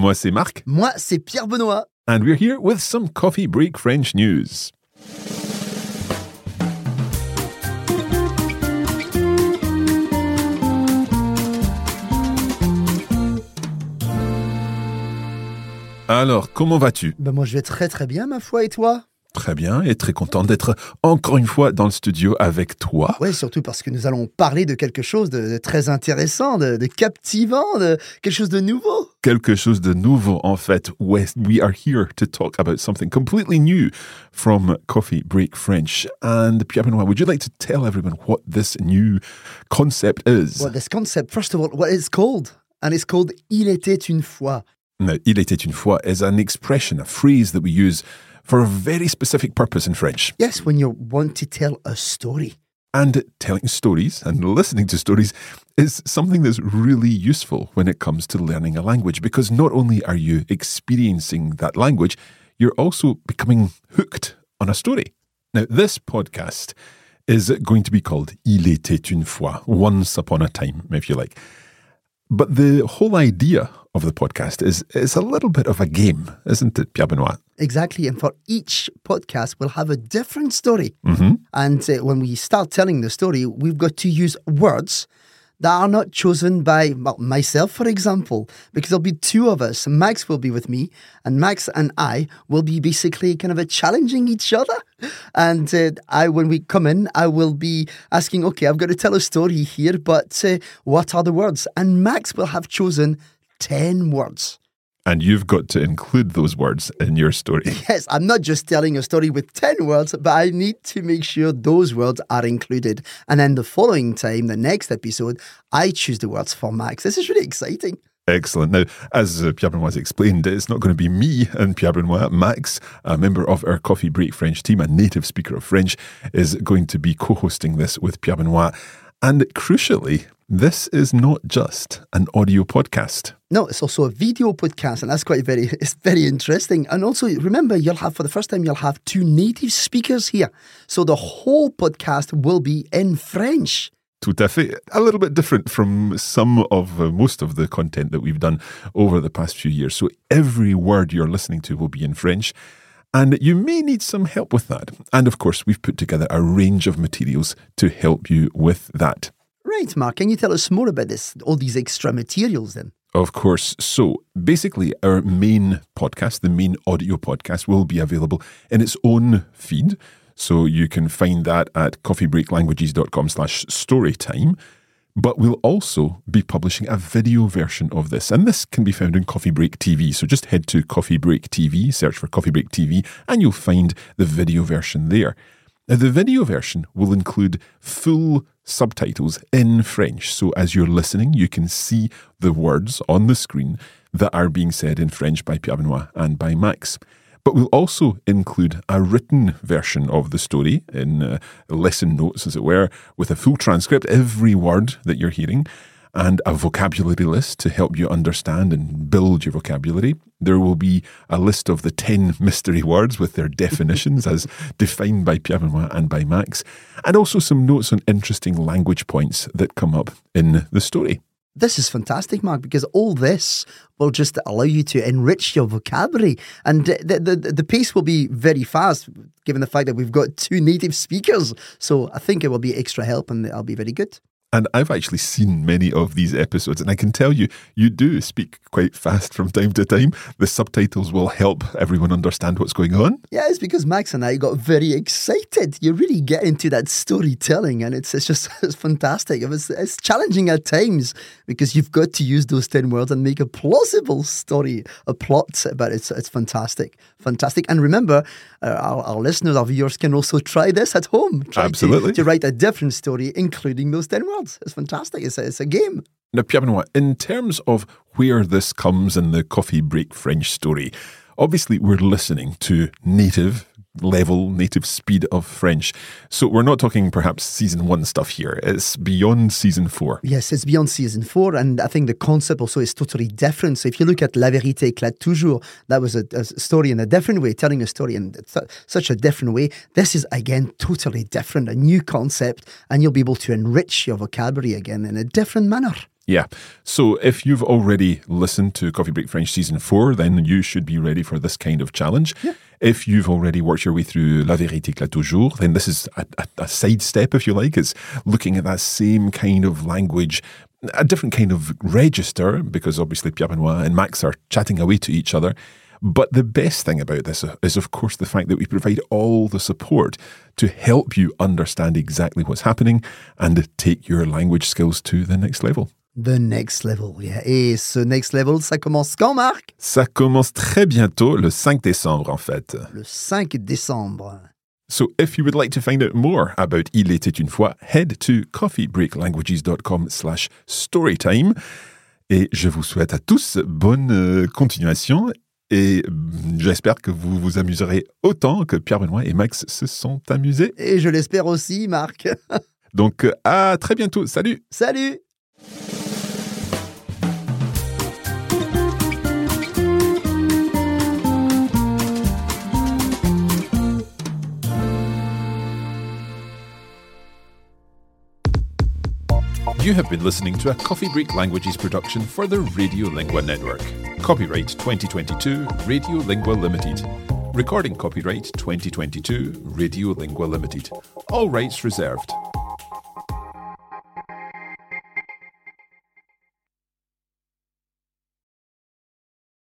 Moi, c'est Marc. Moi, c'est Pierre Benoît. And we're here with some coffee break French news. Alors, comment vas-tu? Ben moi, je vais très très bien, ma foi, et toi? Très bien et très content d'être encore une fois dans le studio avec toi. Oui, surtout parce que nous allons parler de quelque chose de, de très intéressant, de, de, captivant, de quelque chose de nouveau. Quelque chose de nouveau, en fait. We are here to talk about something completely new from Coffee Break French. And Pierre Benoit, would you like to tell everyone what this new concept is? Well, this concept, first of all, what it's called? And it's called Il était une fois. Now, Il était une fois is an expression, a phrase that we use for a very specific purpose in French. Yes, when you want to tell a story. And telling stories and listening to stories is something that's really useful when it comes to learning a language because not only are you experiencing that language, you're also becoming hooked on a story. Now, this podcast is going to be called Il était une fois, once upon a time, if you like. But the whole idea of the podcast is is a little bit of a game, isn't it, Pierre Benoit? Exactly. And for each podcast, we'll have a different story. Mm-hmm. And uh, when we start telling the story, we've got to use words that are not chosen by well, myself, for example, because there'll be two of us. Max will be with me, and Max and I will be basically kind of a challenging each other. And uh, I, when we come in, I will be asking, okay, I've got to tell a story here, but uh, what are the words? And Max will have chosen 10 words. And you've got to include those words in your story. Yes, I'm not just telling a story with 10 words, but I need to make sure those words are included. And then the following time, the next episode, I choose the words for Max. This is really exciting. Excellent. Now, as uh, Pierre Benoit has explained, it's not going to be me and Pierre Benoit. Max, a member of our Coffee Break French team, a native speaker of French, is going to be co hosting this with Pierre Benoit. And crucially, this is not just an audio podcast. No, it's also a video podcast, and that's quite very it's very interesting. And also remember, you'll have for the first time you'll have two native speakers here. So the whole podcast will be in French. Tout à fait. A little bit different from some of uh, most of the content that we've done over the past few years. So every word you're listening to will be in French. And you may need some help with that. And of course, we've put together a range of materials to help you with that. Right, Mark. Can you tell us more about this? All these extra materials then? Of course. So basically, our main podcast, the main audio podcast, will be available in its own feed. So you can find that at coffeebreaklanguages.com slash storytime. But we'll also be publishing a video version of this, and this can be found in Coffee Break TV. So just head to Coffee Break TV, search for Coffee Break TV, and you'll find the video version there. Now, the video version will include full subtitles in French. So as you're listening, you can see the words on the screen that are being said in French by Pierre Benoit and by Max. But we'll also include a written version of the story in uh, lesson notes, as it were, with a full transcript, every word that you're hearing, and a vocabulary list to help you understand and build your vocabulary. There will be a list of the 10 mystery words with their definitions as defined by Pierre Benoit and by Max, and also some notes on interesting language points that come up in the story. This is fantastic, Mark, because all this will just allow you to enrich your vocabulary. And the, the, the pace will be very fast, given the fact that we've got two native speakers. So I think it will be extra help and it'll be very good. And I've actually seen many of these episodes, and I can tell you, you do speak quite fast from time to time. The subtitles will help everyone understand what's going on. Yeah, it's because Max and I got very excited. You really get into that storytelling, and it's, it's just it's fantastic. It was, it's challenging at times because you've got to use those 10 words and make a plausible story, a plot, but it's, it's fantastic. Fantastic. And remember, uh, our, our listeners, our viewers can also try this at home. Try Absolutely. To, to write a different story, including those 10 words. It's fantastic. It's a, it's a game. Now, Pierre in terms of where this comes in the coffee break French story, obviously we're listening to native level, native speed of French. So we're not talking perhaps season one stuff here. It's beyond season four. Yes, it's beyond season four. And I think the concept also is totally different. So if you look at La Vérité éclate toujours, that was a, a story in a different way, telling a story in th- such a different way. This is, again, totally different, a new concept, and you'll be able to enrich your vocabulary again in a different manner. Yeah. So if you've already listened to Coffee Break French season four, then you should be ready for this kind of challenge. Yeah. If you've already worked your way through La Vérité éclate toujours, then this is a, a, a side step, if you like. It's looking at that same kind of language, a different kind of register, because obviously Pierre Benoit and Max are chatting away to each other. But the best thing about this is, of course, the fact that we provide all the support to help you understand exactly what's happening and take your language skills to the next level. The next level, yeah. Et ce next level, ça commence quand, Marc? Ça commence très bientôt, le 5 décembre en fait. Le 5 décembre. So if you would like to find out more about Il était une fois, head to coffeebreaklanguages.com slash storytime. Et je vous souhaite à tous bonne euh, continuation et mm, j'espère que vous vous amuserez autant que Pierre Benoît et Max se sont amusés. Et je l'espère aussi, Marc. Donc à très bientôt. Salut Salut You have been listening to a Coffee Break Languages production for the Radiolingua Network. Copyright 2022 Radiolingua Limited. Recording copyright 2022 Radiolingua Limited. All rights reserved.